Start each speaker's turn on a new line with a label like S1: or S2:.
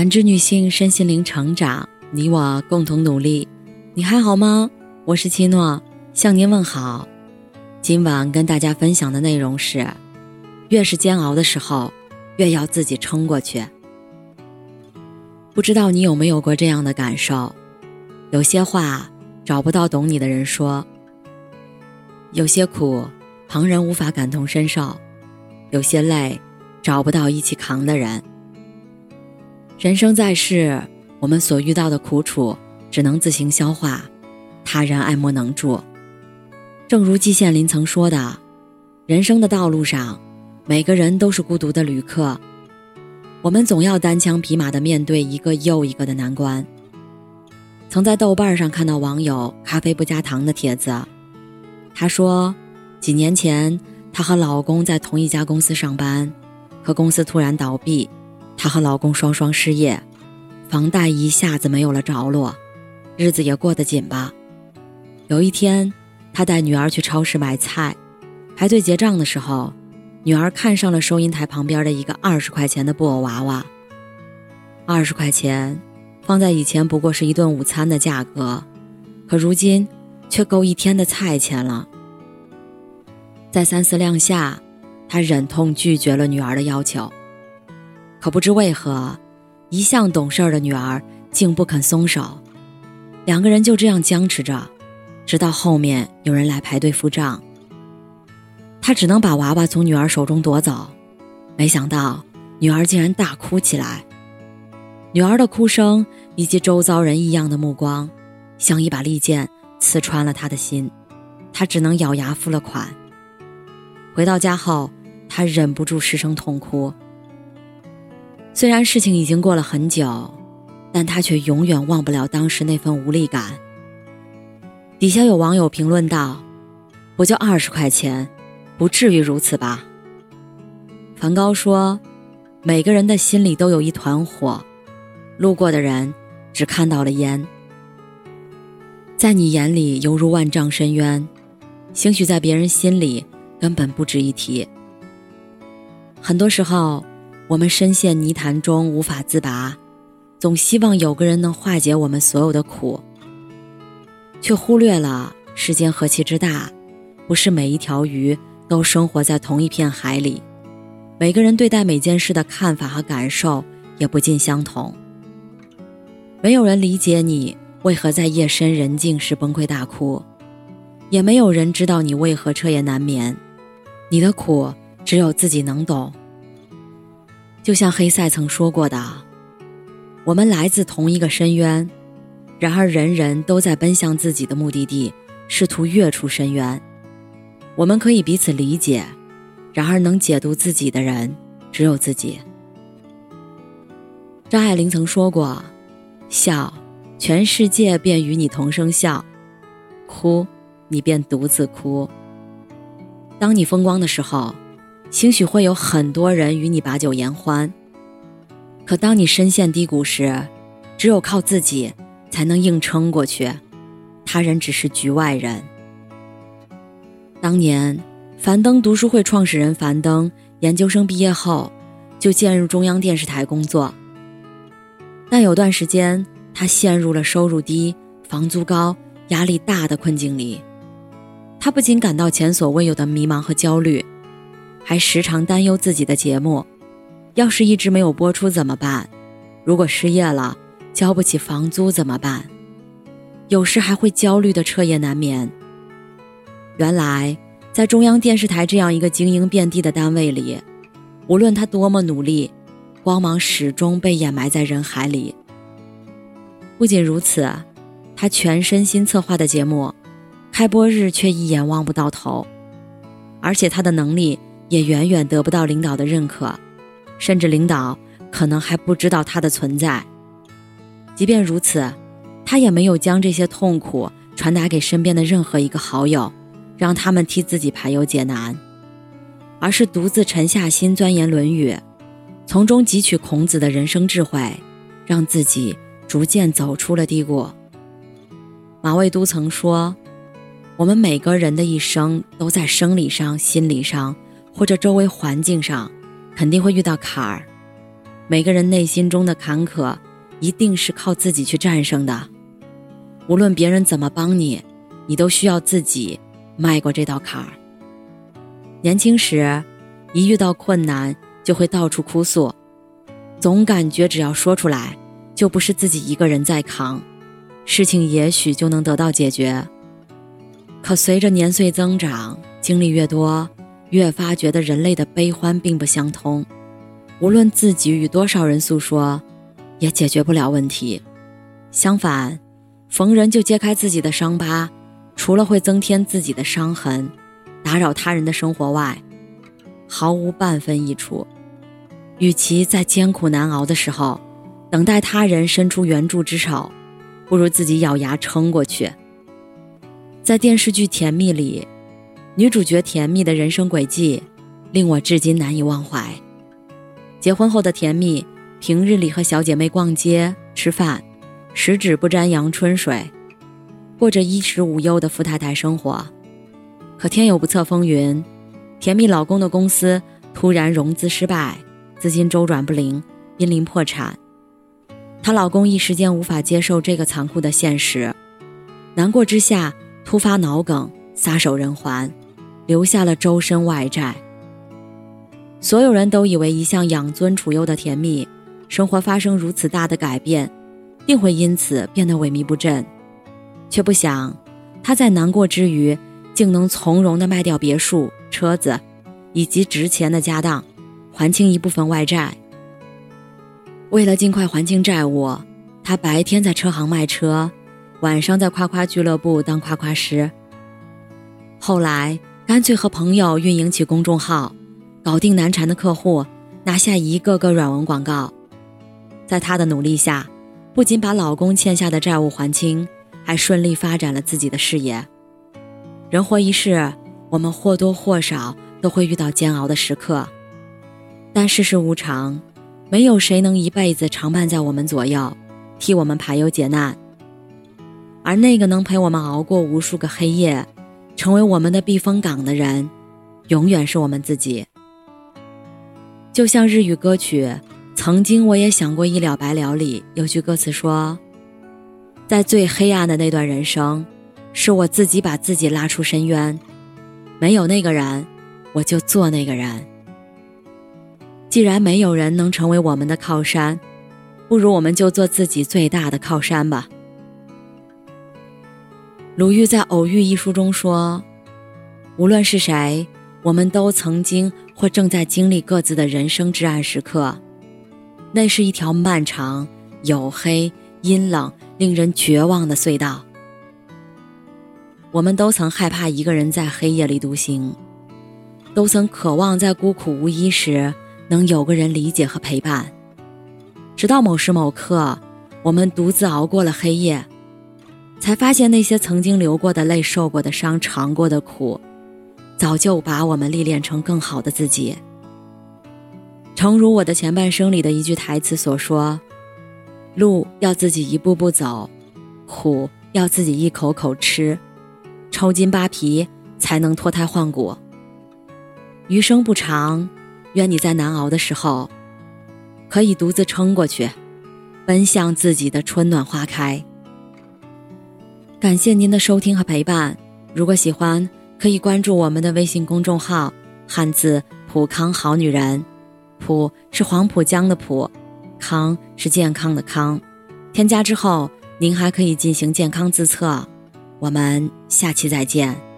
S1: 感知女性身心灵成长，你我共同努力。你还好吗？我是七诺，向您问好。今晚跟大家分享的内容是：越是煎熬的时候，越要自己撑过去。不知道你有没有过这样的感受？有些话找不到懂你的人说，有些苦旁人无法感同身受，有些累找不到一起扛的人。人生在世，我们所遇到的苦楚只能自行消化，他人爱莫能助。正如季羡林曾说的：“人生的道路上，每个人都是孤独的旅客，我们总要单枪匹马地面对一个又一个的难关。”曾在豆瓣上看到网友“咖啡不加糖”的帖子，他说：“几年前，她和老公在同一家公司上班，可公司突然倒闭。”她和老公双双失业，房贷一下子没有了着落，日子也过得紧巴。有一天，她带女儿去超市买菜，排队结账的时候，女儿看上了收银台旁边的一个二十块钱的布偶娃娃。二十块钱，放在以前不过是一顿午餐的价格，可如今却够一天的菜钱了。在三思量下，她忍痛拒绝了女儿的要求。可不知为何，一向懂事的女儿竟不肯松手，两个人就这样僵持着，直到后面有人来排队付账。他只能把娃娃从女儿手中夺走，没想到女儿竟然大哭起来。女儿的哭声以及周遭人异样的目光，像一把利剑刺穿了他的心，他只能咬牙付了款。回到家后，他忍不住失声痛哭。虽然事情已经过了很久，但他却永远忘不了当时那份无力感。底下有网友评论道：“不就二十块钱，不至于如此吧？”梵高说：“每个人的心里都有一团火，路过的人只看到了烟。在你眼里犹如万丈深渊，兴许在别人心里根本不值一提。很多时候。”我们深陷泥潭中无法自拔，总希望有个人能化解我们所有的苦，却忽略了世间何其之大，不是每一条鱼都生活在同一片海里，每个人对待每件事的看法和感受也不尽相同。没有人理解你为何在夜深人静时崩溃大哭，也没有人知道你为何彻夜难眠，你的苦只有自己能懂。就像黑塞曾说过的：“我们来自同一个深渊，然而人人都在奔向自己的目的地，试图跃出深渊。我们可以彼此理解，然而能解读自己的人只有自己。”张爱玲曾说过：“笑，全世界便与你同声笑；哭，你便独自哭。当你风光的时候。”兴许会有很多人与你把酒言欢，可当你深陷低谷时，只有靠自己才能硬撑过去，他人只是局外人。当年，樊登读书会创始人樊登研究生毕业后，就进入中央电视台工作。但有段时间，他陷入了收入低、房租高、压力大的困境里，他不仅感到前所未有的迷茫和焦虑。还时常担忧自己的节目，要是一直没有播出怎么办？如果失业了，交不起房租怎么办？有时还会焦虑的彻夜难眠。原来，在中央电视台这样一个精英遍地的单位里，无论他多么努力，光芒始终被掩埋在人海里。不仅如此，他全身心策划的节目，开播日却一眼望不到头，而且他的能力。也远远得不到领导的认可，甚至领导可能还不知道他的存在。即便如此，他也没有将这些痛苦传达给身边的任何一个好友，让他们替自己排忧解难，而是独自沉下心钻研《论语》，从中汲取孔子的人生智慧，让自己逐渐走出了低谷。马未都曾说：“我们每个人的一生都在生理上、心理上。”或者周围环境上，肯定会遇到坎儿，每个人内心中的坎坷，一定是靠自己去战胜的。无论别人怎么帮你，你都需要自己迈过这道坎儿。年轻时，一遇到困难就会到处哭诉，总感觉只要说出来，就不是自己一个人在扛，事情也许就能得到解决。可随着年岁增长，经历越多，越发觉得人类的悲欢并不相通。无论自己与多少人诉说，也解决不了问题。相反，逢人就揭开自己的伤疤，除了会增添自己的伤痕，打扰他人的生活外，毫无半分益处。与其在艰苦难熬的时候，等待他人伸出援助之手，不如自己咬牙撑过去。在电视剧《甜蜜》里，女主角甜蜜的人生轨迹，令我至今难以忘怀。结婚后的甜蜜，平日里和小姐妹逛街吃饭，十指不沾阳春水，过着衣食无忧的富太太生活。可天有不测风云，甜蜜老公的公司突然融资失败，资金周转不灵，濒临破产。她老公一时间无法接受这个残酷的现实，难过之下突发脑梗，撒手人寰，留下了周身外债。所有人都以为一向养尊处优的甜蜜，生活发生如此大的改变，定会因此变得萎靡不振，却不想，他在难过之余，竟能从容地卖掉别墅、车子，以及值钱的家当，还清一部分外债。为了尽快还清债务，他白天在车行卖车，晚上在夸夸俱乐部当夸夸师。后来干脆和朋友运营起公众号。搞定难缠的客户，拿下一个个软文广告，在她的努力下，不仅把老公欠下的债务还清，还顺利发展了自己的事业。人活一世，我们或多或少都会遇到煎熬的时刻，但世事无常，没有谁能一辈子常伴在我们左右，替我们排忧解难。而那个能陪我们熬过无数个黑夜，成为我们的避风港的人，永远是我们自己。就像日语歌曲《曾经我也想过一了百了》里有句歌词说：“在最黑暗的那段人生，是我自己把自己拉出深渊，没有那个人，我就做那个人。既然没有人能成为我们的靠山，不如我们就做自己最大的靠山吧。”鲁豫在《偶遇》一书中说：“无论是谁。”我们都曾经或正在经历各自的人生至暗时刻，那是一条漫长、黝黑、阴冷、令人绝望的隧道。我们都曾害怕一个人在黑夜里独行，都曾渴望在孤苦无依时能有个人理解和陪伴。直到某时某刻，我们独自熬过了黑夜，才发现那些曾经流过的泪、受过的伤、尝过的苦。早就把我们历练成更好的自己。诚如我的前半生里的一句台词所说：“路要自己一步步走，苦要自己一口口吃，抽筋扒皮才能脱胎换骨。”余生不长，愿你在难熬的时候，可以独自撑过去，奔向自己的春暖花开。感谢您的收听和陪伴，如果喜欢。可以关注我们的微信公众号“汉字普康好女人”，普是黄浦江的浦，康是健康的康。添加之后，您还可以进行健康自测。我们下期再见。